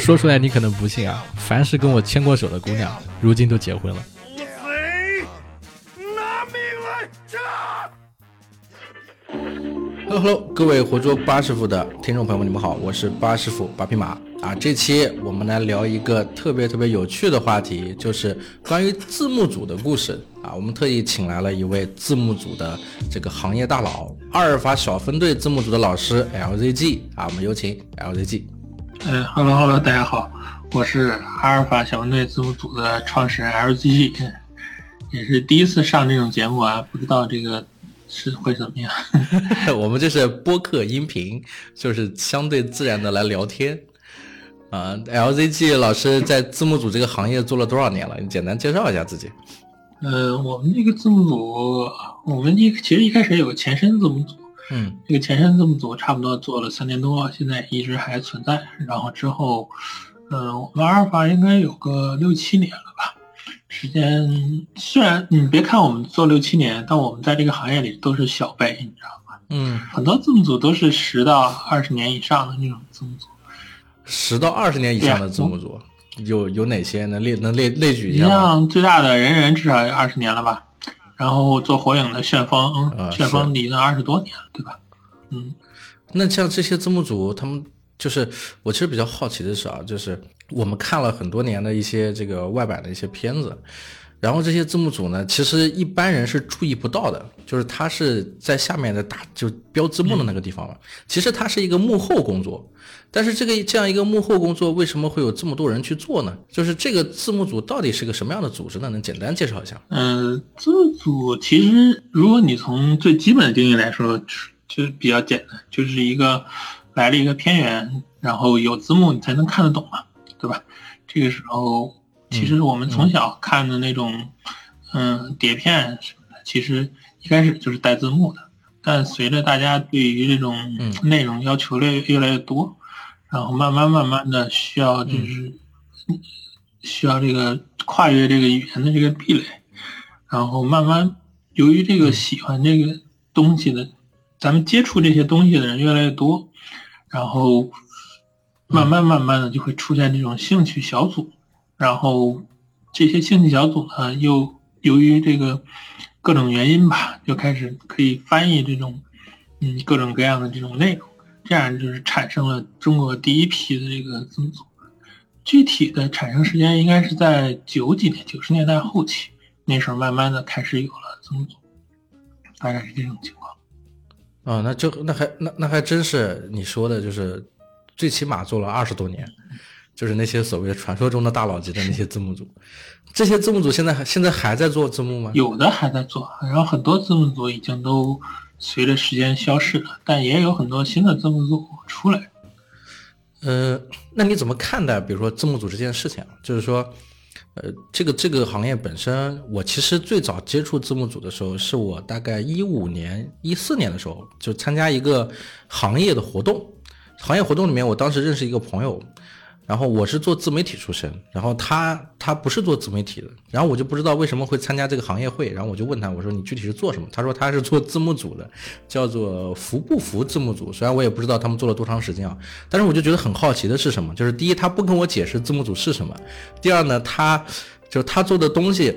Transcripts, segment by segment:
说出来你可能不信啊，凡是跟我牵过手的姑娘，如今都结婚了。Hello Hello，各位活捉八师傅的听众朋友们，你们好，我是八师傅八匹马啊。这期我们来聊一个特别特别有趣的话题，就是关于字幕组的故事啊。我们特意请来了一位字幕组的这个行业大佬，阿尔法小分队字幕组的老师 LZG 啊。我们有请 LZG。嗯，Hello Hello，大家好，我是阿尔法小分队字幕组的创始人 LZG，也是第一次上这种节目啊，不知道这个。是会怎么样？我们这是播客音频，就是相对自然的来聊天啊。LZG 老师在字幕组这个行业做了多少年了？你简单介绍一下自己。呃，我们这个字幕组，我们一其实一开始有个前身字幕组，嗯，这个前身字幕组差不多做了三年多，现在一直还存在。然后之后，嗯，我们阿尔法应该有个六七年了吧。时间虽然你别看我们做六七年，但我们在这个行业里都是小辈，你知道吗？嗯，很多字幕组都是十到二十年以上的那种字幕组。十到二十年以上的字幕组有有哪些？能列能列列举一下你像最大的人人至少有二十年了吧？然后做火影的旋风，旋风离了二十多年了，对吧？嗯，那像这些字幕组，他们就是我其实比较好奇的是啊，就是。我们看了很多年的一些这个外版的一些片子，然后这些字幕组呢，其实一般人是注意不到的，就是他是在下面的打就标字幕的那个地方嘛。其实它是一个幕后工作，但是这个这样一个幕后工作为什么会有这么多人去做呢？就是这个字幕组到底是个什么样的组织呢？能简单介绍一下？嗯，字幕组其实如果你从最基本的定义来说，就是比较简单，就是一个来了一个片源，然后有字幕你才能看得懂嘛。对吧？这个时候，其实我们从小看的那种，嗯，碟片什么的，其实一开始就是带字幕的。但随着大家对于这种内容要求越越来越多，然后慢慢慢慢的需要就是需要这个跨越这个语言的这个壁垒，然后慢慢由于这个喜欢这个东西的，咱们接触这些东西的人越来越多，然后。慢慢慢慢的就会出现这种兴趣小组，然后这些兴趣小组呢，又由于这个各种原因吧，就开始可以翻译这种嗯各种各样的这种内容，这样就是产生了中国第一批的这个字幕组。具体的产生时间应该是在九几年九十年代后期，那时候慢慢的开始有了字幕组，大概是这种情况。啊，那就那还那那还真是你说的，就是。最起码做了二十多年，就是那些所谓的传说中的大佬级的那些字幕组，这些字幕组现在还现在还在做字幕吗？有的还在做，然后很多字幕组已经都随着时间消逝了，但也有很多新的字幕组出来。呃，那你怎么看待比如说字幕组这件事情？就是说，呃，这个这个行业本身，我其实最早接触字幕组的时候，是我大概一五年、一四年的时候，就参加一个行业的活动。行业活动里面，我当时认识一个朋友，然后我是做自媒体出身，然后他他不是做自媒体的，然后我就不知道为什么会参加这个行业会，然后我就问他，我说你具体是做什么？他说他是做字幕组的，叫做服不服字幕组。虽然我也不知道他们做了多长时间啊，但是我就觉得很好奇的是什么？就是第一，他不跟我解释字幕组是什么；第二呢，他就是他做的东西，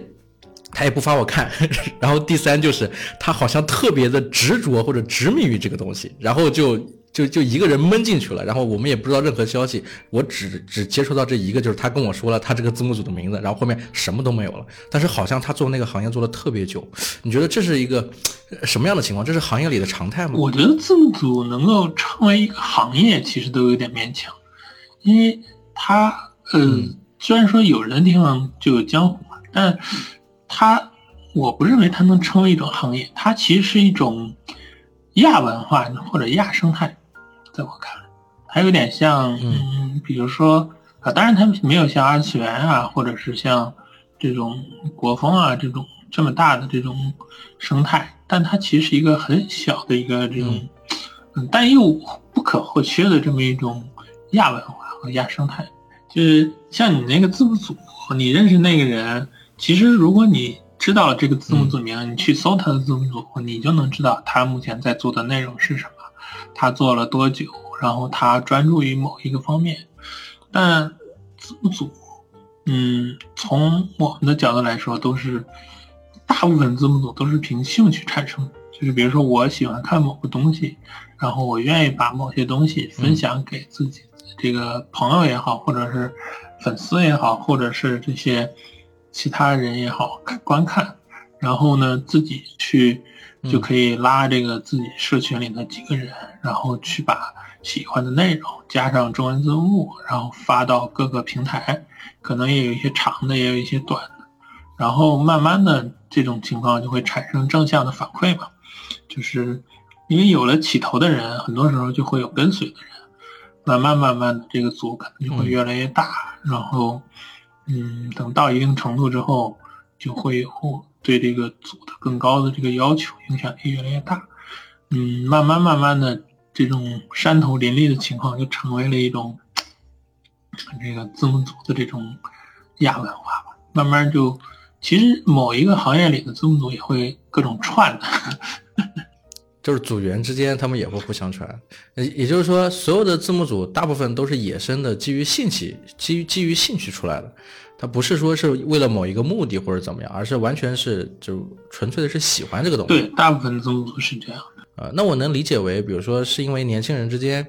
他也不发我看；然后第三就是他好像特别的执着或者执迷于这个东西，然后就。就就一个人闷进去了，然后我们也不知道任何消息，我只只接触到这一个，就是他跟我说了他这个字幕组的名字，然后后面什么都没有了。但是好像他做那个行业做了特别久，你觉得这是一个什么样的情况？这是行业里的常态吗？我觉得字幕组能够成为一个行业，其实都有点勉强，因为他呃，虽然说有人的地方就有江湖嘛，但他我不认为他能成为一种行业，它其实是一种亚文化或者亚生态。在我看来，还有点像，嗯，比如说啊，当然它没有像二次元啊，或者是像这种国风啊这种这么大的这种生态，但它其实是一个很小的一个这种，嗯，但又不可或缺的这么一种亚文化和亚生态。就是像你那个字幕组，你认识那个人，其实如果你知道了这个字幕组名，你去搜他的字幕组，你就能知道他目前在做的内容是什么。他做了多久？然后他专注于某一个方面，但字幕组，嗯，从我们的角度来说，都是大部分字幕组都是凭兴趣产生的。就是比如说，我喜欢看某个东西，然后我愿意把某些东西分享给自己这个朋友也好，或者是粉丝也好，或者是这些其他人也好看观看，然后呢，自己去就可以拉这个自己社群里的几个人，然后去把喜欢的内容加上中文字幕，然后发到各个平台，可能也有一些长的，也有一些短的，然后慢慢的这种情况就会产生正向的反馈嘛。就是因为有了起头的人，很多时候就会有跟随的人，慢慢慢慢的，这个组可能就会越来越大。然后，嗯，等到一定程度之后，就会有对这个组的更高的这个要求，影响力越来越大。嗯，慢慢慢慢的，这种山头林立的情况就成为了一种这个字幕组的这种亚文化吧。慢慢就，其实某一个行业里的字幕组也会各种串。就是组员之间，他们也会互相传。也也就是说，所有的字幕组大部分都是野生的，基于兴趣，基于基于兴趣出来的。他不是说是为了某一个目的或者怎么样，而是完全是就纯粹的是喜欢这个东西。对，大部分字幕组是这样的。啊，那我能理解为，比如说是因为年轻人之间。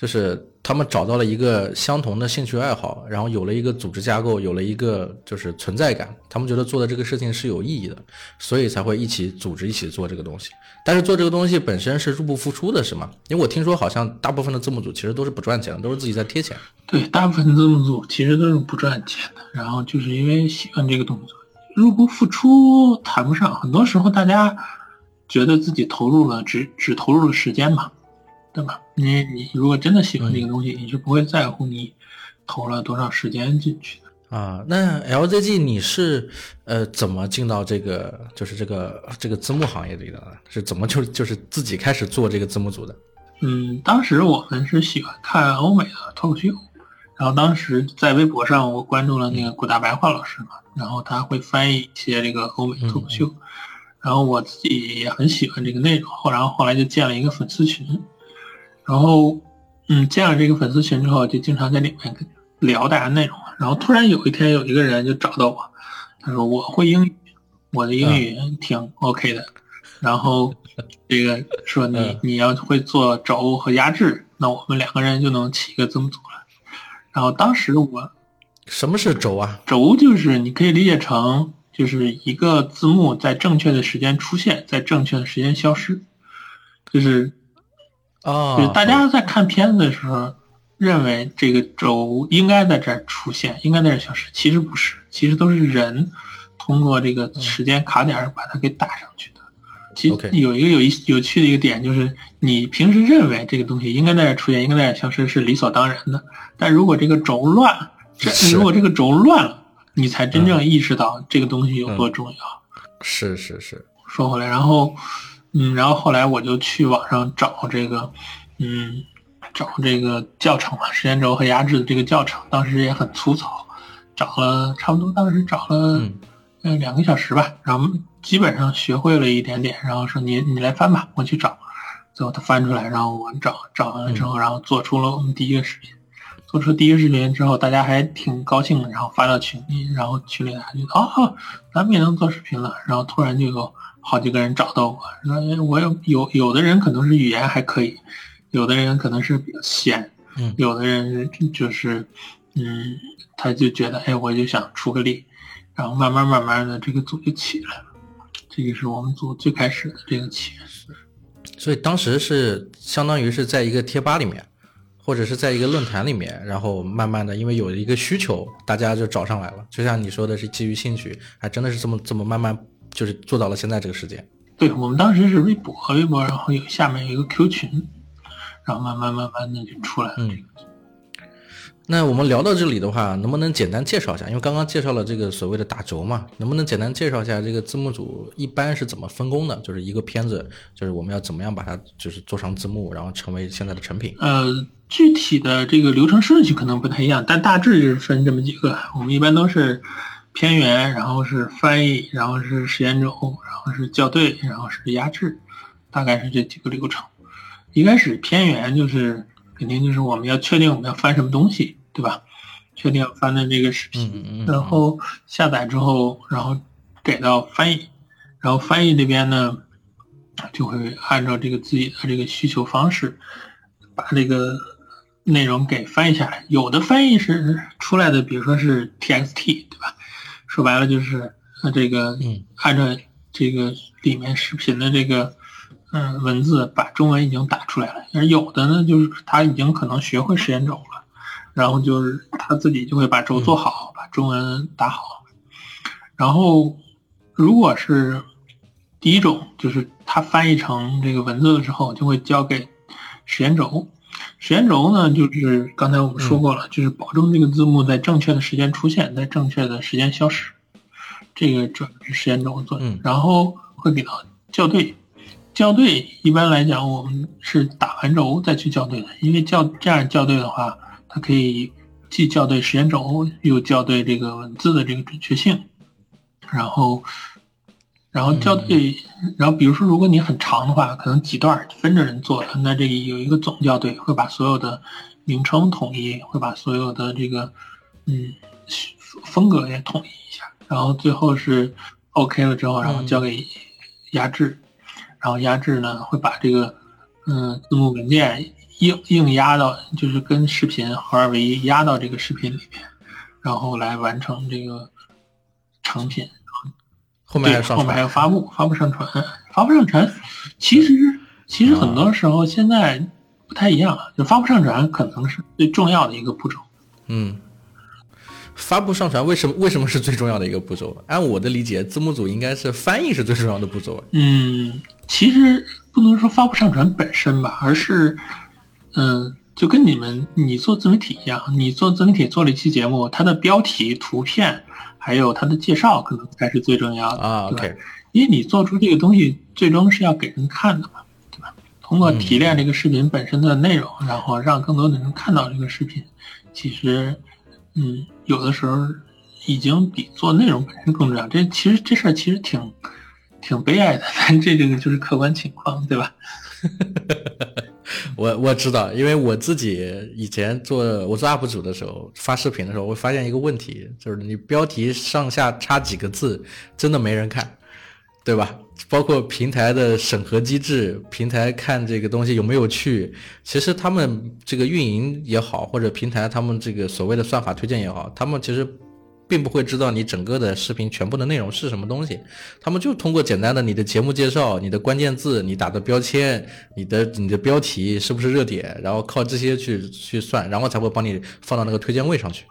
就是他们找到了一个相同的兴趣爱好，然后有了一个组织架构，有了一个就是存在感。他们觉得做的这个事情是有意义的，所以才会一起组织一起做这个东西。但是做这个东西本身是入不敷出的，是吗？因为我听说好像大部分的字幕组其实都是不赚钱的，都是自己在贴钱。对，大部分字幕组其实都是不赚钱的，然后就是因为喜欢这个动作，入不敷出谈不上。很多时候大家觉得自己投入了，只只投入了时间嘛。对吧？你你如果真的喜欢这个东西，你是不会在乎你投了多少时间进去的啊。那 LZG 你是呃怎么进到这个就是这个这个字幕行业里的？是怎么就就是自己开始做这个字幕组的？嗯，当时我们是喜欢看欧美的脱口秀，然后当时在微博上我关注了那个古大白话老师嘛，然后他会翻译一些这个欧美脱口秀，然后我自己也很喜欢这个内容，后然后后来就建了一个粉丝群。然后，嗯，建了这个粉丝群之后，就经常在里面聊大家内容。然后突然有一天，有一个人就找到我，他说我会英语，我的英语挺 OK 的。然后这个说你你要会做轴和压制，那我们两个人就能起一个字幕组了。然后当时我，什么是轴啊？轴就是你可以理解成就是一个字幕在正确的时间出现，在正确的时间消失，就是。啊，就是大家在看片子的时候，认为这个轴应该在这儿出现，应该在这儿消失，其实不是，其实都是人通过这个时间卡点把它给打上去的。其实有一个有一有趣的一个点，就是你平时认为这个东西应该在这儿出现，应该在这儿消失是理所当然的，但如果这个轴乱，这如果这个轴乱了，你才真正意识到这个东西有多重要。是是是，说回来，然后。嗯，然后后来我就去网上找这个，嗯，找这个教程嘛，时间轴和压制的这个教程，当时也很粗糙，找了差不多，当时找了嗯两个小时吧，然后基本上学会了一点点，然后说你你来翻吧，我去找，最后他翻出来，然后我找找完了之后，然后做出了我们第一个视频，做出第一个视频之后，大家还挺高兴的，然后发到群里，然后群里大家就哦，咱们也能做视频了，然后突然就有。好几个人找到我说：“我有有有的人可能是语言还可以，有的人可能是比较闲，嗯，有的人就是，嗯，他就觉得，哎，我就想出个力，然后慢慢慢慢的这个组就起来了。这个是我们组最开始的这个起源。所以当时是相当于是在一个贴吧里面，或者是在一个论坛里面，然后慢慢的因为有一个需求，大家就找上来了。就像你说的是基于兴趣，还真的是这么这么慢慢。”就是做到了现在这个时间。对我们当时是微博，微博，然后有下面有一个 Q 群，然后慢慢慢慢的就出来了。嗯。那我们聊到这里的话，能不能简单介绍一下？因为刚刚介绍了这个所谓的打轴嘛，能不能简单介绍一下这个字幕组一般是怎么分工的？就是一个片子，就是我们要怎么样把它就是做上字幕，然后成为现在的成品？呃，具体的这个流程顺序可能不太一样，但大致就是分这么几个。我们一般都是。片源，然后是翻译，然后是实验轴，然后是校对，然后是压制，大概是这几个流程。一开始片源就是肯定就是我们要确定我们要翻什么东西，对吧？确定要翻的这个视频，然后下载之后，然后给到翻译，然后翻译这边呢，就会按照这个自己的这个需求方式，把这个内容给翻译下来。有的翻译是出来的，比如说是 TXT，对吧？说白了就是呃这个嗯按照这个里面视频的这个嗯文字把中文已经打出来了，而有的呢就是他已经可能学会时间轴了，然后就是他自己就会把轴做好，把中文打好。然后如果是第一种，就是他翻译成这个文字的时候，就会交给时间轴。时间轴呢，就是刚才我们说过了，就是保证这个字幕在正确的时间出现，在正确的时间消失。这个主要是时间轴的作用。嗯然后会给到校对，校对一般来讲我们是打完轴再去校对的，因为校这样校对的话，它可以既校对时间轴，又校对这个文字的这个准确性。然后，然后校对，然后比如说如果你很长的话，可能几段分着人做的，那这里有一个总校对，会把所有的名称统一，会把所有的这个嗯风格也统一一下，然后最后是 OK 了之后，然后交给压制，然后压制呢会把这个嗯字幕文件硬硬压到，就是跟视频合二为一，压到这个视频里面，然后来完成这个成品。对，后面还有上后面还传有发布、发布上传、发布上传。其实其实很多时候现在不太一样了，就发布上传可能是最重要的一个步骤。嗯，发布上传为什么为什么是最重要的一个步骤？按我的理解，字幕组应该是翻译是最重要的步骤。嗯，其实不能说发布上传本身吧，而是，嗯，就跟你们你做自媒体一样，你做自媒体做了一期节目，它的标题、图片还有它的介绍，可能才是最重要的啊对因为你做出这个东西，最终是要给人看的嘛，对吧？通过提炼这个视频本身的内容，然后让更多的人看到这个视频，其实，嗯，有的时候已经比做内容本身更重要。这其实这事儿其实挺挺悲哀的，但这这个就是客观情况，对吧？我我知道，因为我自己以前做我做 UP 主的时候，发视频的时候，我发现一个问题，就是你标题上下差几个字，真的没人看，对吧？包括平台的审核机制，平台看这个东西有没有趣，其实他们这个运营也好，或者平台他们这个所谓的算法推荐也好，他们其实并不会知道你整个的视频全部的内容是什么东西，他们就通过简单的你的节目介绍、你的关键字、你打的标签、你的你的标题是不是热点，然后靠这些去去算，然后才会帮你放到那个推荐位上去。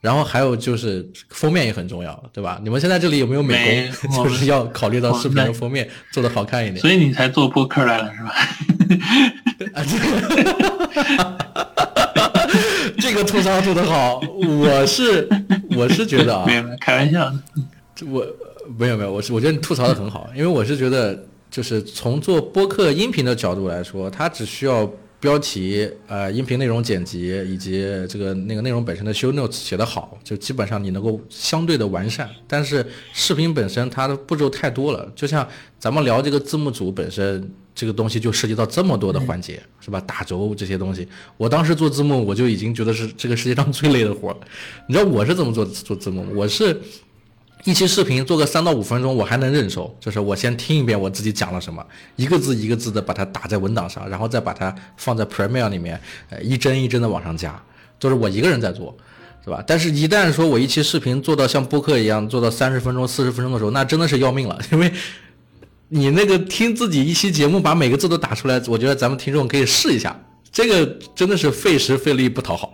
然后还有就是封面也很重要，对吧？你们现在这里有没有美没工？就是要考虑到视频的封面做的好看一点。所以你才做播客来了，是吧？啊，这个 这个吐槽吐的好，我是我是觉得啊没，有没有，开玩笑的。我没有没有，我是我觉得你吐槽的很好，因为我是觉得就是从做播客音频的角度来说，它只需要标题、呃音频内容剪辑以及这个那个内容本身的 show notes 写得好，就基本上你能够相对的完善。但是视频本身它的步骤太多了，就像咱们聊这个字幕组本身。这个东西就涉及到这么多的环节，是吧？打轴这些东西，我当时做字幕，我就已经觉得是这个世界上最累的活儿。你知道我是怎么做做字幕？我是一期视频做个三到五分钟，我还能忍受，就是我先听一遍我自己讲了什么，一个字一个字的把它打在文档上，然后再把它放在 Premiere 里面，呃，一帧一帧的往上加，就是我一个人在做，是吧？但是，一旦说我一期视频做到像播客一样做到三十分钟、四十分钟的时候，那真的是要命了，因为你那个听自己一期节目把每个字都打出来，我觉得咱们听众可以试一下，这个真的是费时费力不讨好。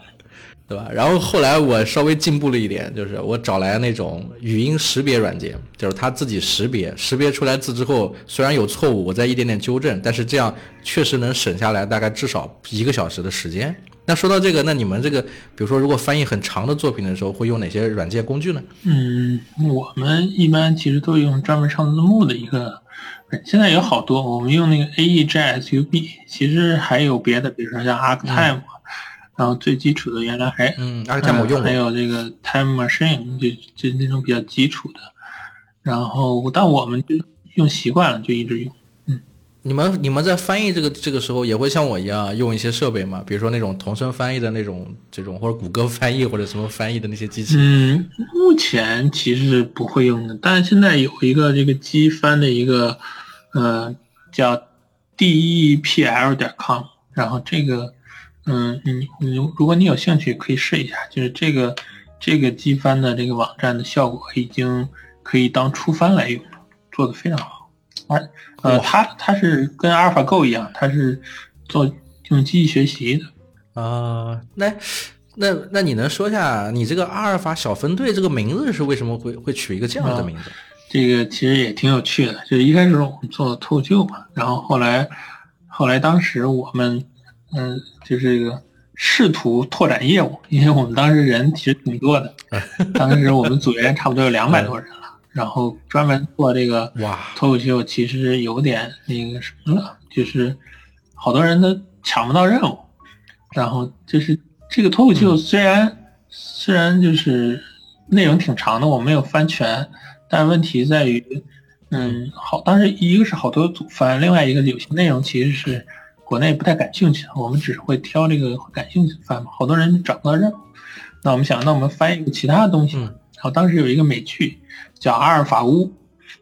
对吧？然后后来我稍微进步了一点，就是我找来那种语音识别软件，就是它自己识别，识别出来字之后，虽然有错误，我再一点点纠正，但是这样确实能省下来大概至少一个小时的时间。那说到这个，那你们这个，比如说如果翻译很长的作品的时候，会用哪些软件工具呢？嗯，我们一般其实都用专门上字幕的一个，现在有好多，我们用那个 AEGSUB，其实还有别的，比如说像 Arctime，、然后最基础的原来还嗯还有这个 Time Machine，就就那种比较基础的，然后但我们就用习惯了，就一直用。嗯你们你们在翻译这个这个时候也会像我一样用一些设备吗？比如说那种同声翻译的那种这种，或者谷歌翻译或者什么翻译的那些机器？嗯，目前其实是不会用的，但是现在有一个这个机翻的一个，呃，叫 depl 点 com，然后这个，嗯，你你如果你有兴趣可以试一下，就是这个这个机翻的这个网站的效果已经可以当初翻来用了，做的非常好。而呃，它它是跟阿尔法 Go 一样，它是做用机器学习的。啊，那那那你能说一下，你这个阿尔法小分队这个名字是为什么会会取一个这样的名字？这个其实也挺有趣的，就是一开始我们做脱口秀嘛，然后后来后来当时我们嗯，就是这个试图拓展业务，因为我们当时人其实挺多的，当时我们组员差不多有两百多人了。然后专门做这个哇脱口秀，其实有点那个什么了，就是好多人都抢不到任务。然后就是这个脱口秀虽然虽然就是内容挺长的，我没有翻全，但问题在于，嗯，好，当时一个是好多组翻，另外一个有些内容其实是国内不太感兴趣，我们只是会挑这个感兴趣的翻嘛。好多人找不到任务，那我们想，那我们翻一个其他的东西。然后当时有一个美剧。叫阿尔法屋，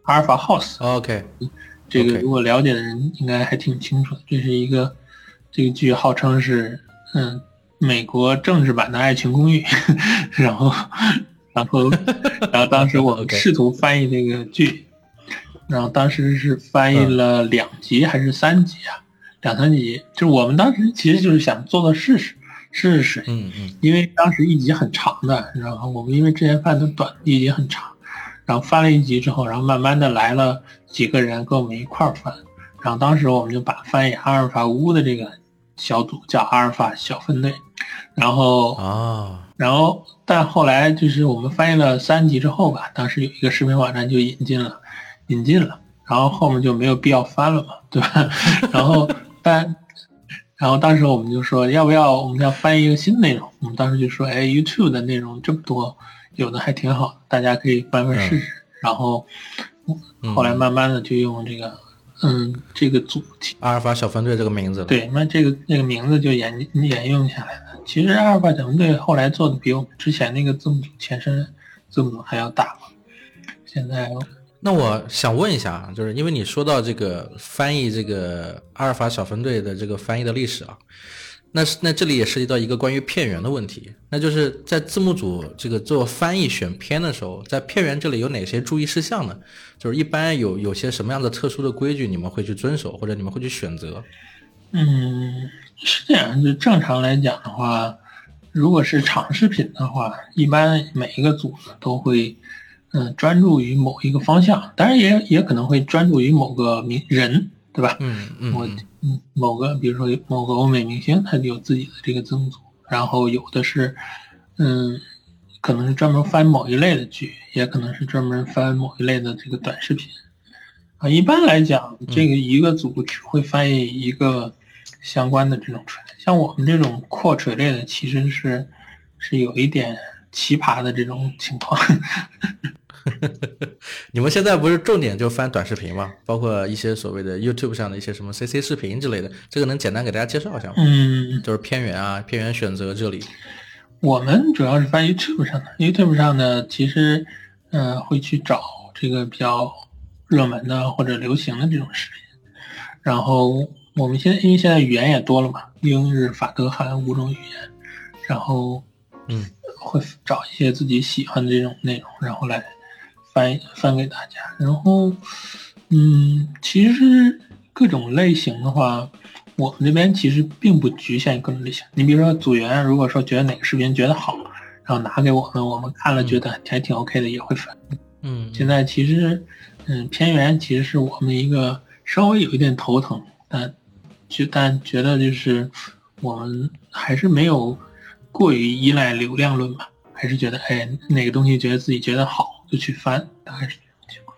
阿尔法 House。OK，这个如果了解的人应该还挺清楚。这是一个这个剧号称是嗯美国政治版的《爱情公寓》，然后然后然后当时我 们试图翻译这个剧，然后当时是翻译了两集还是三集啊？两三集，就是我们当时其实就是想做做试试试试。嗯嗯。因为当时一集很长的，然后我们因为之前翻的短，一集很长。然后翻了一集之后，然后慢慢的来了几个人跟我们一块儿翻，然后当时我们就把翻译阿尔法屋的这个小组叫阿尔法小分队，然后啊，然后但后来就是我们翻译了三集之后吧，当时有一个视频网站就引进了，引进了，然后后面就没有必要翻了嘛，对吧？然后但然后当时我们就说要不要我们要翻译一个新内容，我们当时就说哎，YouTube 的内容这么多。有的还挺好，大家可以翻翻试试。然后后来慢慢的就用这个，嗯，这个组阿尔法小分队这个名字。对，那这个那个名字就沿沿用下来了。其实阿尔法小分队后来做的比我们之前那个字母组前身字母组还要大嘛。现在，那我想问一下啊，就是因为你说到这个翻译这个阿尔法小分队的这个翻译的历史啊。那是那这里也涉及到一个关于片源的问题，那就是在字幕组这个做翻译选片的时候，在片源这里有哪些注意事项呢？就是一般有有些什么样的特殊的规矩你们会去遵守，或者你们会去选择？嗯，是这样，就正常来讲的话，如果是长视频的话，一般每一个组都会嗯专注于某一个方向，当然也也可能会专注于某个名人。对吧？嗯嗯，我嗯某个，比如说某个欧美明星，他有自己的这个字幕组，然后有的是，嗯，可能是专门翻某一类的剧，也可能是专门翻某一类的这个短视频，啊，一般来讲，这个一个组只会翻译一个相关的这种垂，像我们这种扩垂类的，其实是是有一点奇葩的这种情况。你们现在不是重点就翻短视频吗？包括一些所谓的 YouTube 上的一些什么 CC 视频之类的，这个能简单给大家介绍一下吗？嗯，就是片源啊，片源选择这里。我们主要是翻 YouTube 上的，YouTube 上的其实，嗯，会去找这个比较热门的或者流行的这种视频。然后我们现在因为现在语言也多了嘛，英日法德韩五种语言，然后嗯，会找一些自己喜欢的这种内容，然后来。翻翻给大家，然后，嗯，其实各种类型的话，我们这边其实并不局限于各种类型。你比如说组员，如果说觉得哪个视频觉得好，然后拿给我们，我们看了觉得还挺 OK 的，也会翻。嗯，现在其实，嗯，片源其实是我们一个稍微有一点头疼，但就但觉得就是我们还是没有过于依赖流量论吧，还是觉得哎哪个东西觉得自己觉得好。就去翻，大概是这种情况。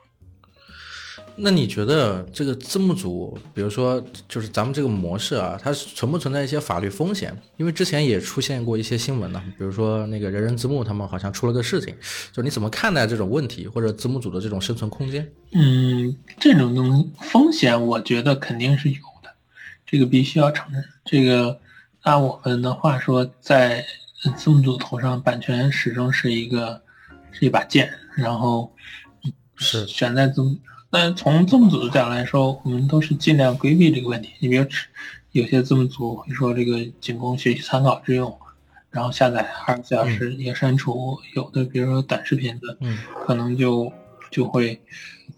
那你觉得这个字幕组，比如说就是咱们这个模式啊，它存不存在一些法律风险？因为之前也出现过一些新闻呢，比如说那个人人字幕他们好像出了个事情，就是你怎么看待这种问题，或者字幕组的这种生存空间？嗯，这种东风险，我觉得肯定是有的，这个必须要承认。这个按我们的话说，在字幕组头上，版权始终是一个是一把剑，然后是选在字幕。但从字幕组的角度来说，我们都是尽量规避这个问题。你比如，有些字幕组会说这个仅供学习参考之用，然后下载二十四小时也删除。有的比如说短视频的，嗯，可能就就会，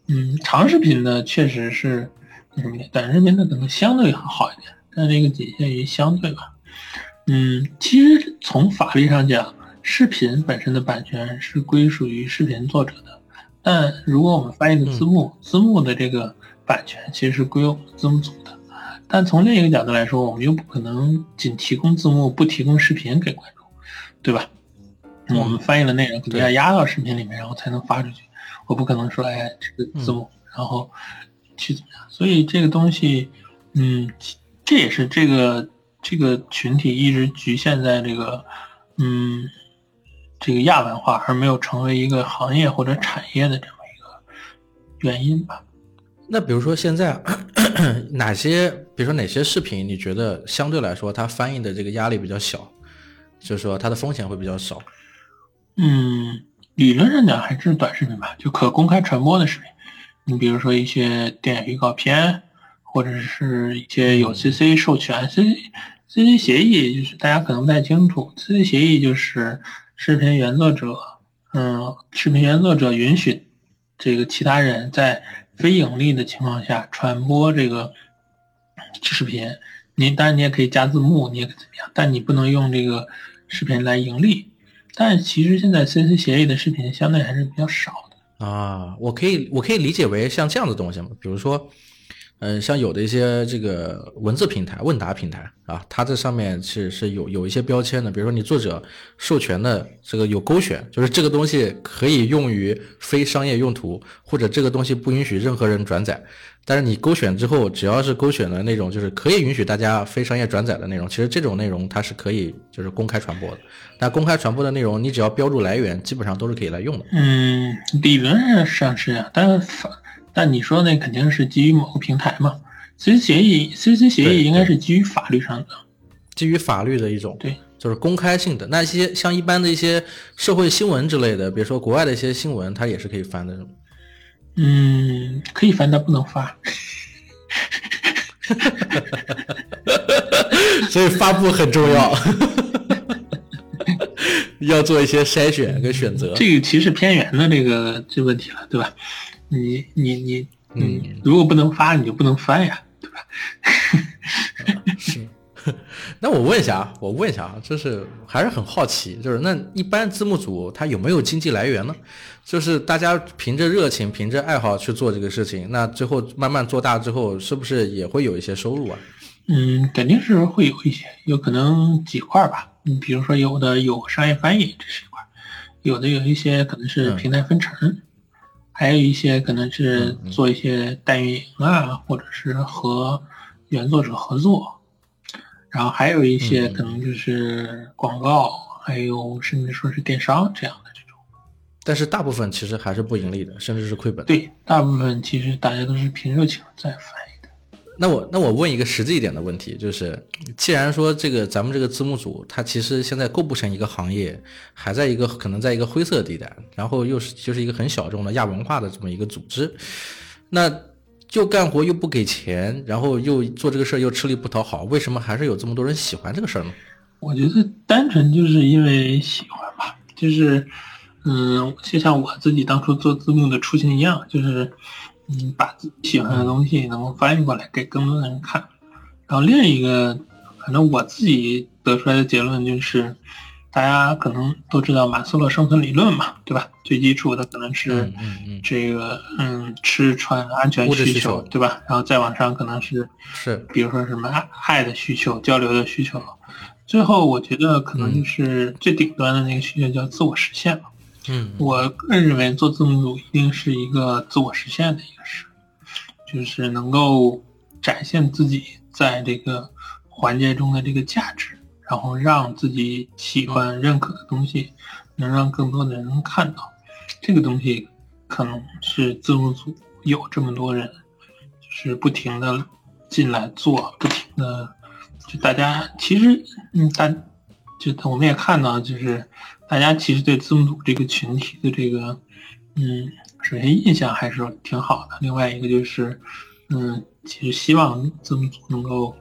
嗯，长视频的确实是什么短视频的可能相对好一点，但这个仅限于相对吧。嗯，其实从法律上讲，视频本身的版权是归属于视频作者的。但如果我们翻译的字幕，字幕的这个版权其实是归我们字幕组的。但从另一个角度来说，我们又不可能仅提供字幕不提供视频给观众，对吧？我们翻译的内容肯定要压到视频里面，然后才能发出去。我不可能说，哎，这个字幕，然后去怎么样？所以这个东西，嗯，这也是这个这个群体一直局限在这个，嗯。这个亚文化而没有成为一个行业或者产业的这么一个原因吧？那比如说现在 哪些，比如说哪些视频，你觉得相对来说它翻译的这个压力比较小，就是说它的风险会比较少？嗯，理论上讲还是短视频吧，就可公开传播的视频。你比如说一些电影预告片，或者是一些有 CC 授权，C CC 协议，就是大家可能不太清楚，CC 协议就是。视频原作者，嗯，视频原作者允许这个其他人在非盈利的情况下传播这个视频。你当然你也可以加字幕，你也可以怎么样，但你不能用这个视频来盈利。但其实现在 CC 协议的视频相对还是比较少的啊。我可以我可以理解为像这样的东西吗？比如说。嗯，像有的一些这个文字平台、问答平台啊，它这上面是是有有一些标签的，比如说你作者授权的这个有勾选，就是这个东西可以用于非商业用途，或者这个东西不允许任何人转载。但是你勾选之后，只要是勾选的那种，就是可以允许大家非商业转载的内容，其实这种内容它是可以就是公开传播的。那公开传播的内容，你只要标注来源，基本上都是可以来用的。嗯，理论上是这样，但是。但你说那肯定是基于某个平台嘛？CC 协议，CC 协议应该是基于法律上的，基于法律的一种，对，就是公开性的。那些像一般的一些社会新闻之类的，比如说国外的一些新闻，它也是可以翻的。嗯，可以翻，但不能发。所以发布很重要，要做一些筛选跟选择。这个其实偏远的这个这问题了，对吧？你你你你，如果不能发，你就不能翻呀，对吧？是。那我问一下啊，我问一下啊，就是还是很好奇，就是那一般字幕组它有没有经济来源呢？就是大家凭着热情、凭着爱好去做这个事情，那最后慢慢做大之后，是不是也会有一些收入啊？嗯，肯定是会有一些，有可能几块吧。你比如说，有的有商业翻译，这是一块；有的有一些可能是平台分成。还有一些可能是做一些代运营啊，或者是和原作者合作，然后还有一些可能就是广告，还有甚至说是电商这样的这种。但是大部分其实还是不盈利的，甚至是亏本。对，大部分其实大家都是凭热情在翻译。那我那我问一个实际一点的问题，就是既然说这个咱们这个字幕组，它其实现在构不成一个行业，还在一个可能在一个灰色地带，然后又是就是一个很小众的亚文化的这么一个组织，那就干活又不给钱，然后又做这个事儿又吃力不讨好，为什么还是有这么多人喜欢这个事儿呢？我觉得单纯就是因为喜欢吧，就是嗯，就像我自己当初做字幕的初心一样，就是。嗯，把自己喜欢的东西能够翻译过来给更多的人看，然后另一个，反正我自己得出来的结论就是，大家可能都知道马斯洛生存理论嘛，对吧？最基础的可能是这个，嗯，吃穿安全需求，对吧？然后再往上可能是是，比如说什么爱爱的需求、交流的需求，最后我觉得可能就是最顶端的那个需求叫自我实现嘛。嗯，我个人认为做字幕组一定是一个自我实现的一个事。就是能够展现自己在这个环节中的这个价值，然后让自己喜欢、认可的东西能让更多的人能看到。这个东西可能是字幕组有这么多人，就是不停的进来做，不停的就大家其实嗯大就我们也看到，就是大家其实对字幕组这个群体的这个嗯。首先印象还是挺好的，另外一个就是，嗯，其实希望字幕组能够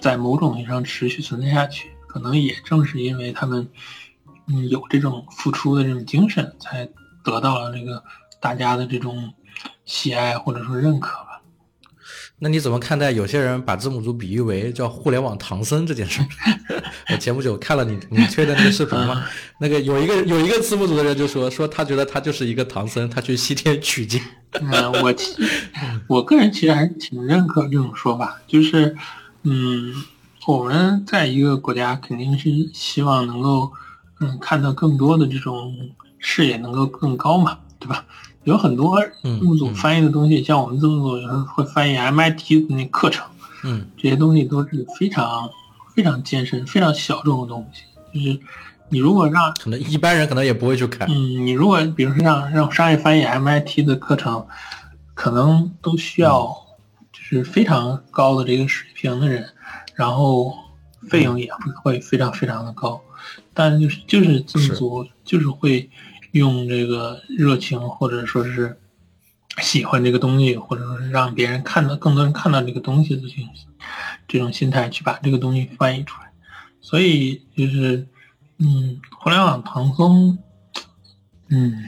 在某种意义上持续存在下去。可能也正是因为他们，嗯，有这种付出的这种精神，才得到了这个大家的这种喜爱或者说认可吧。那你怎么看待有些人把字母组比喻为叫互联网唐僧这件事？我前不久看了你你推的那个视频嘛，那个有一个有一个字幕组的人就说说他觉得他就是一个唐僧，他去西天取经。嗯，我其我个人其实还是挺认可这种说法，就是嗯，我们在一个国家肯定是希望能够嗯看到更多的这种视野能够更高嘛，对吧？有很多字幕组翻译的东西，像我们字幕组有时候会翻译 MIT 的那课程，嗯，这些东西都是非常非常艰深、非常小众的东西。就是你如果让可能一般人可能也不会去看，嗯，你如果比如说让让商业翻译 MIT 的课程，可能都需要就是非常高的这个水平的人，然后费用也会非常非常的高，但就是就是字幕组就是会。用这个热情，或者说是喜欢这个东西，或者说是让别人看到更多人看到这个东西的这种这种心态去把这个东西翻译出来。所以就是，嗯，互联网唐僧，嗯，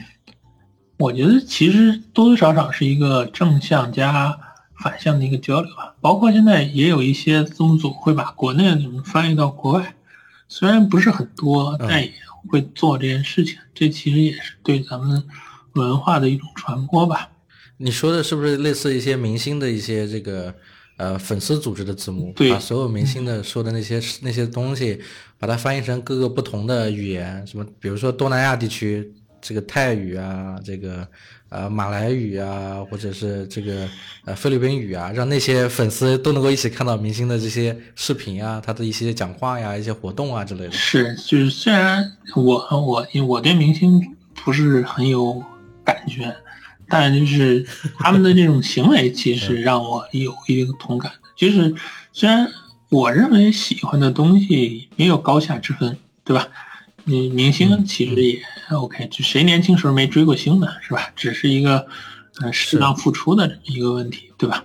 我觉得其实多多少少是一个正向加反向的一个交流吧。包括现在也有一些字幕组会把国内的内容翻译到国外，虽然不是很多，但也。会做这件事情，这其实也是对咱们文化的一种传播吧。你说的是不是类似一些明星的一些这个呃粉丝组织的字幕？对，把所有明星的说的那些那些东西，把它翻译成各个不同的语言，什么比如说东南亚地区这个泰语啊，这个。呃，马来语啊，或者是这个呃菲律宾语啊，让那些粉丝都能够一起看到明星的这些视频啊，他的一些讲话呀，一些活动啊之类的。是，就是虽然我我我对明星不是很有感觉，但就是他们的这种行为，其实让我有一定同感的。就是虽然我认为喜欢的东西没有高下之分，对吧？你明星其实也 OK，就谁年轻时候没追过星呢，是吧？只是一个呃适当付出的一个问题，对吧？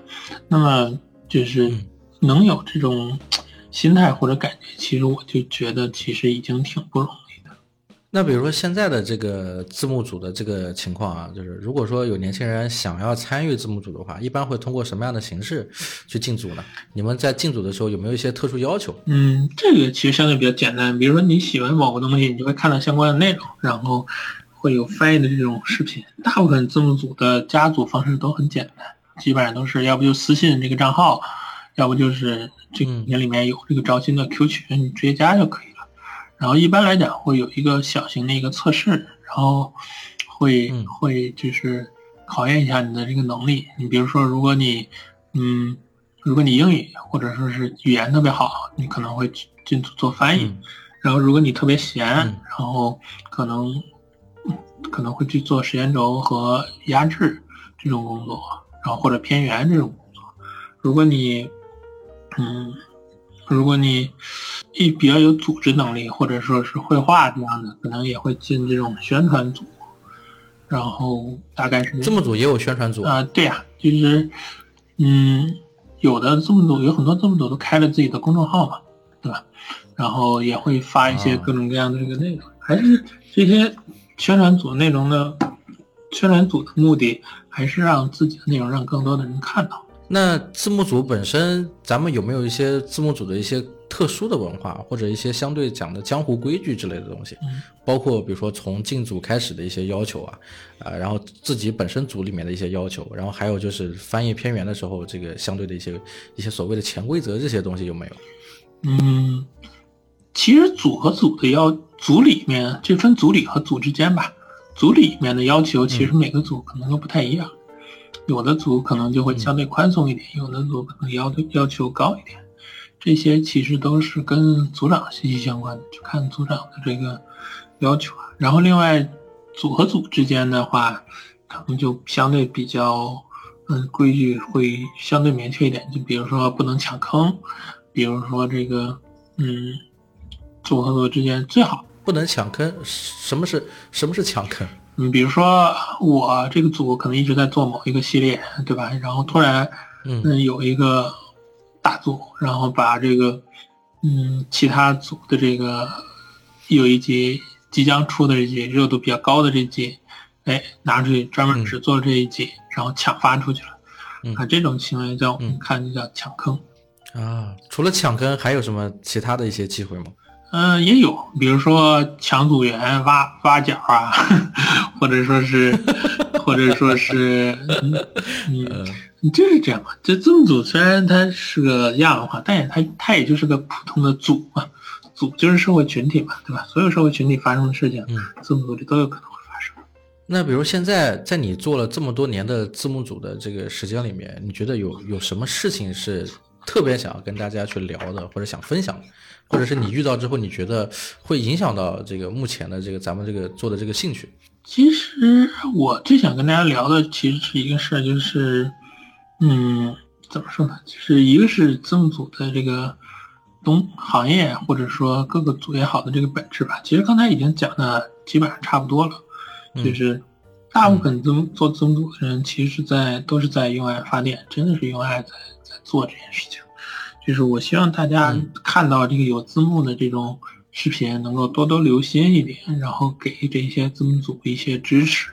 那么就是能有这种心态或者感觉，其实我就觉得其实已经挺不容易。那比如说现在的这个字幕组的这个情况啊，就是如果说有年轻人想要参与字幕组的话，一般会通过什么样的形式去进组呢？你们在进组的时候有没有一些特殊要求？嗯，这个其实相对比较简单。比如说你喜欢某个东西，你就会看到相关的内容，然后会有翻译的这种视频。大部分字幕组的加组方式都很简单，基本上都是要不就私信这个账号，要不就是这个里面有这个招新的 Q 群，你直接加就可以。然后一般来讲会有一个小型的一个测试，然后会会就是考验一下你的这个能力。你比如说，如果你嗯，如果你英语或者说是语言特别好，你可能会进组做翻译。然后如果你特别闲，然后可能可能会去做时间轴和压制这种工作，然后或者偏圆这种工作。如果你嗯。如果你一比较有组织能力，或者说是绘画这样的，可能也会进这种宣传组。然后大概是这么组也有宣传组啊？对呀，就是，嗯，有的这么组有很多这么组都开了自己的公众号嘛，对吧？然后也会发一些各种各样的这个内容。还是这些宣传组内容的宣传组的目的，还是让自己的内容让更多的人看到。那字幕组本身，咱们有没有一些字幕组的一些特殊的文化，或者一些相对讲的江湖规矩之类的东西？包括比如说从进组开始的一些要求啊，啊，然后自己本身组里面的一些要求，然后还有就是翻译片源的时候，这个相对的一些一些所谓的潜规则这些东西有没有？嗯，其实组和组的要组里面这分组里和组之间吧，组里面的要求其实每个组可能都不太一样。有的组可能就会相对宽松一点，有的组可能要要求高一点。这些其实都是跟组长息息相关的，就看组长的这个要求啊。然后另外组和组之间的话，可能就相对比较，嗯，规矩会相对明确一点。就比如说不能抢坑，比如说这个，嗯，组和组之间最好不能抢坑。什么是什么是抢坑？嗯，比如说我这个组可能一直在做某一个系列，对吧？然后突然，嗯，有一个。大组，然后把这个，嗯，其他组的这个有一集即将出的这集热度比较高的这集，哎，拿出去专门只做这一集，然后抢发出去了，啊，这种行为叫我们看就叫抢坑。啊，除了抢坑，还有什么其他的一些机会吗？嗯，也有，比如说抢组员、挖挖角啊，或者说是，或者说是，嗯。你就是这样嘛？这字幕组虽然它是个亚文化，但也它它也就是个普通的组嘛，组就是社会群体嘛，对吧？所有社会群体发生的事情，嗯，字幕组里都有可能会发生。那比如现在在你做了这么多年的字幕组的这个时间里面，你觉得有有什么事情是特别想要跟大家去聊的，或者想分享，或者是你遇到之后你觉得会影响到这个目前的这个咱们这个做的这个兴趣？其实我最想跟大家聊的其实是一个事儿，就是。嗯，怎么说呢？就是一个是字幕组的这个东行业，或者说各个组也好的这个本质吧。其实刚才已经讲的基本上差不多了，就是大部分字幕做字幕组的人，其实在都是在用爱发电，真的是用爱在在做这件事情。就是我希望大家看到这个有字幕的这种视频，能够多多留心一点，然后给这些字幕组一些支持，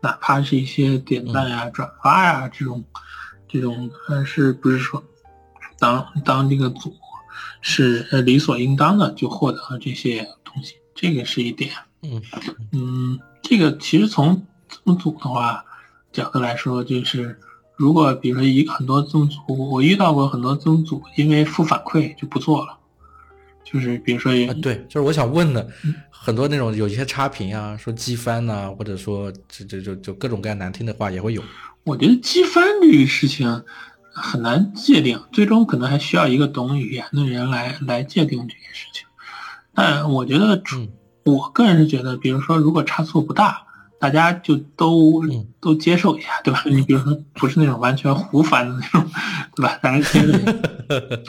哪怕是一些点赞呀、转发呀这种。这种还是不是说，当当这个组是呃理所应当的就获得了这些东西，这个是一点。嗯嗯，这个其实从字幕组的话角度来说，就是如果比如说一很多字幕组，我遇到过很多字幕组，因为负反馈就不做了。就是比如说，对，就是我想问的，很多那种有一些差评啊，说机翻呐，或者说这这就就各种各样难听的话也会有。我觉得机翻这个事情很难界定，最终可能还需要一个懂语言的人来来界定这件事情。但我觉得，我个人是觉得，比如说，如果差错不大，大家就都都接受一下，对吧？你比如说，不是那种完全胡翻的那种，对吧？大家接受，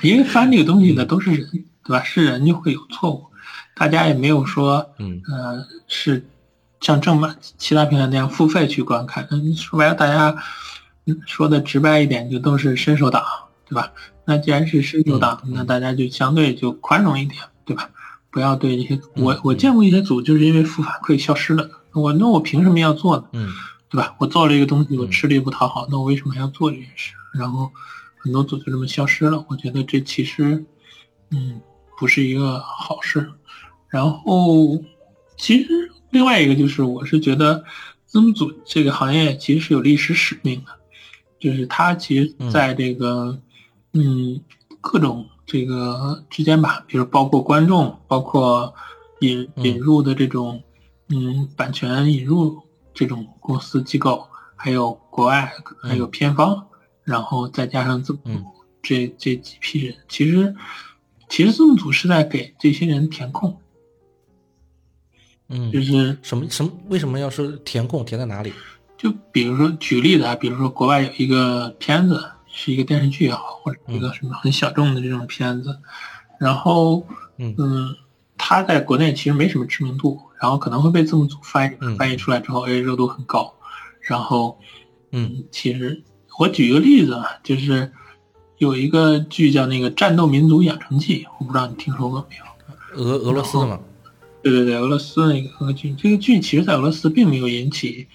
因为翻这个东西呢，都是人，对吧？是人就会有错误，大家也没有说，嗯，呃，是。像正版其他平台那样付费去观看，嗯，说白了，大家说的直白一点，就都是伸手党，对吧？那既然是伸手党，那大家就相对就宽容一点，对吧？不要对这些我我见过一些组，就是因为负反馈消失了。我那我凭什么要做呢？嗯，对吧？我做了一个东西，我吃力不讨好，那我为什么还要做这件事？然后很多组就这么消失了。我觉得这其实，嗯，不是一个好事。然后其实。另外一个就是，我是觉得字幕组这个行业其实是有历史使命的，就是它其实在这个嗯各种这个之间吧，比如包括观众，包括引引入的这种嗯版权引入这种公司机构，还有国外还有片方，然后再加上字幕这这几批人，其实其实字幕组是在给这些人填空。嗯，就是什么什么？为什么要说填空？填在哪里？就比如说举例子啊，比如说国外有一个片子，是一个电视剧也好，或者一个什么很小众的这种片子，然后嗯嗯，它在国内其实没什么知名度，然后可能会被字幕组翻译翻译出来之后，哎，热度很高。然后嗯，其实我举一个例子啊，就是有一个剧叫那个《战斗民族养成记》，我不知道你听说过没有？俄俄罗斯的吗？对对对，俄罗斯的一个歌剧，这个剧其实，在俄罗斯并没有引起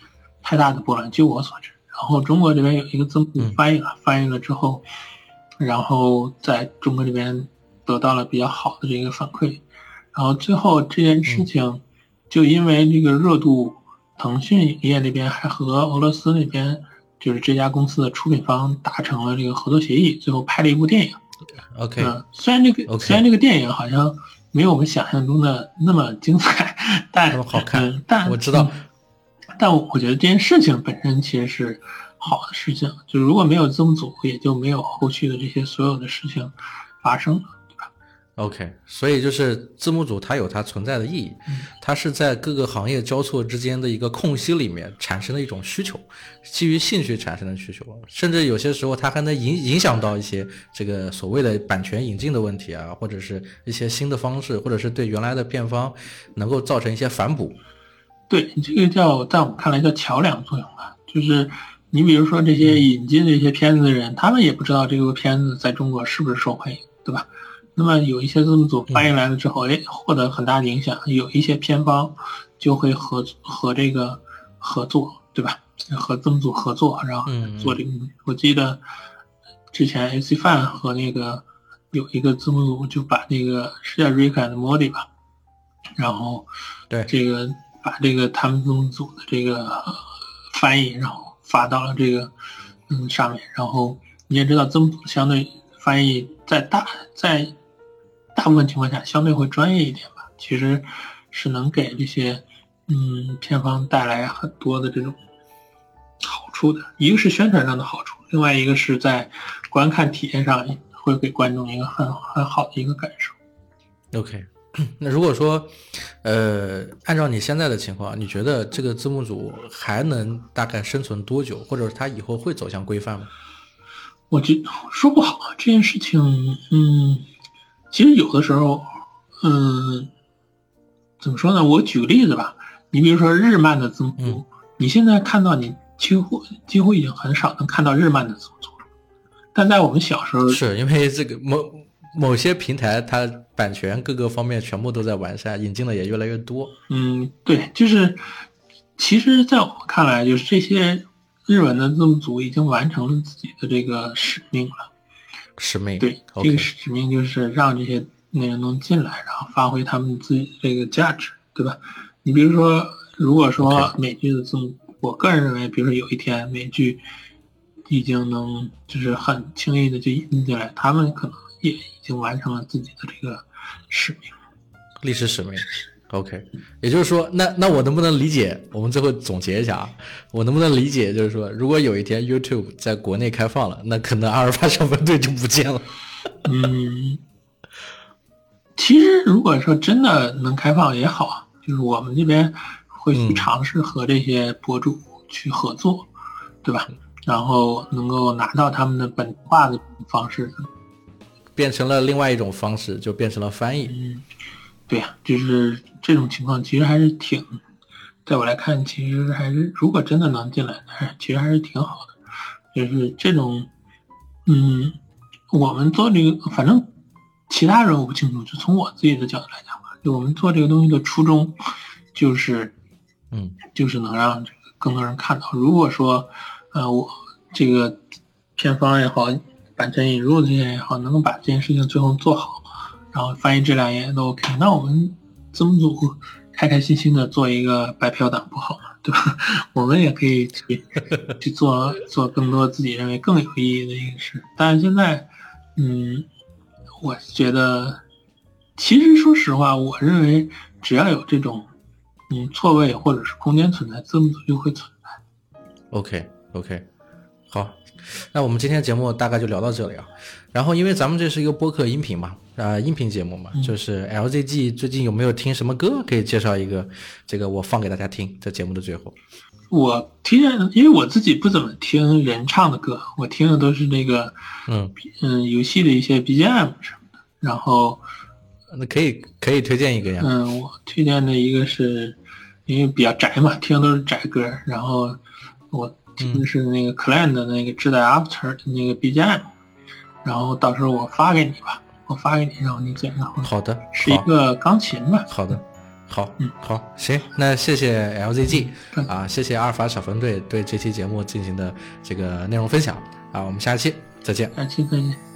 太大的波澜，据我所知。然后中国这边有一个字幕翻译了，翻译了之后，然后在中国这边得到了比较好的这个反馈。然后最后这件事情，就因为这个热度，腾讯影业那边还和俄罗斯那边，就是这家公司的出品方达成了这个合作协议，最后拍了一部电影。OK，嗯，虽然这个虽然这个电影好像。没有我们想象中的那么精彩，但好看。但我知道，但我觉得这件事情本身其实是好的事情。就如果没有字幕组，也就没有后续的这些所有的事情发生？OK，所以就是字幕组它有它存在的意义，它是在各个行业交错之间的一个空隙里面产生的一种需求，基于兴趣产生的需求，甚至有些时候它还能影影响到一些这个所谓的版权引进的问题啊，或者是一些新的方式，或者是对原来的片方能够造成一些反哺。对，这个叫在我们看来叫桥梁作用吧，就是你比如说这些引进这些片子的人，他们也不知道这个片子在中国是不是受欢迎，对吧？那么有一些字幕组翻译来了之后，哎，获得很大的影响，有一些偏方就会和和这个合作，对吧？和字幕组合作，然后嗯做这个。我记得之前 AC Fan 和那个有一个字幕组就把那个是叫 Rick and Morty 吧，然后对这个把这个他们字幕组的这个呃翻译，然后发到了这个嗯上面，然后你也知道字幕组相对翻译在大在大部分情况下相对会专业一点吧，其实是能给这些嗯片方带来很多的这种好处的，一个是宣传上的好处，另外一个是在观看体验上会给观众一个很很好的一个感受。OK，那如果说，呃，按照你现在的情况，你觉得这个字幕组还能大概生存多久，或者是它以后会走向规范吗？我觉说不好这件事情，嗯，其实有的时候，嗯，怎么说呢？我举个例子吧，你比如说日漫的字幕你现在看到你几乎几乎已经很少能看到日漫的字幕组了，但在我们小时候，是因为这个某某些平台它版权各个方面全部都在完善，引进的也越来越多。嗯，对，就是其实，在我们看来，就是这些日文的字幕组已经完成了自己的这个使命了。使命对，这个使命就是让这些内容能进来，然后发挥他们自己这个价值，对吧？你比如说，如果说美剧的字幕，我个人认为，比如说有一天美剧已经能就是很轻易的就引进进来，他们可能也已经完成了自己的这个使命。历史使命。OK，也就是说，那那我能不能理解？我们最后总结一下啊，我能不能理解？就是说，如果有一天 YouTube 在国内开放了，那可能阿尔法小分队就不见了。嗯，其实如果说真的能开放也好啊，就是我们这边会去嗯尝试和这些博主去合作，对吧？然后能够拿到他们的本化的方式。变成了另外一种方式，就变成了翻译。嗯，对呀、就是这种情况其实还是挺，在我来看，其实还是如果真的能进来，还其实还是挺好的。就是这种，嗯，我们做这个，反正其他人我不清楚，就从我自己的角度来讲吧，就我们做这个东西的初衷，就是嗯就是能让这个更多人看到。如果说，呃，我这个片方也好，版权引入这些也好，能够把这件事情最后做好，然后翻译质量也都 OK，那我们字幕组开开心心的做一个白嫖党不好吗？对吧？我们也可以去 去做做更多自己认为更有意义的一个事。但是现在，嗯，我觉得，其实说实话，我认为只要有这种嗯错位或者是空间存在，字幕组就会存在。，OK OK，好，那我们今天节目大概就聊到这里啊。然后，因为咱们这是一个播客音频嘛，啊、音频节目嘛，就是 LZG 最近有没有听什么歌？可以介绍一个，这个我放给大家听，在节目的最后。我听见，因为我自己不怎么听人唱的歌，我听的都是那个嗯，嗯游戏的一些 BGM 什么的。然后那可以可以推荐一个呀。嗯，我推荐的一个是，因为比较宅嘛，听的都是宅歌。然后我听的是那个 Clan 的那个《智代 After》的那个 BGM。然后到时候我发给你吧，我发给你，然后你剪。好的，是一个钢琴吧。好的，好，嗯好，行，那谢谢 LZG 嗯啊，谢谢阿尔法小分队对这期节目进行的这个内容分享啊，我们下期再见。下期再见。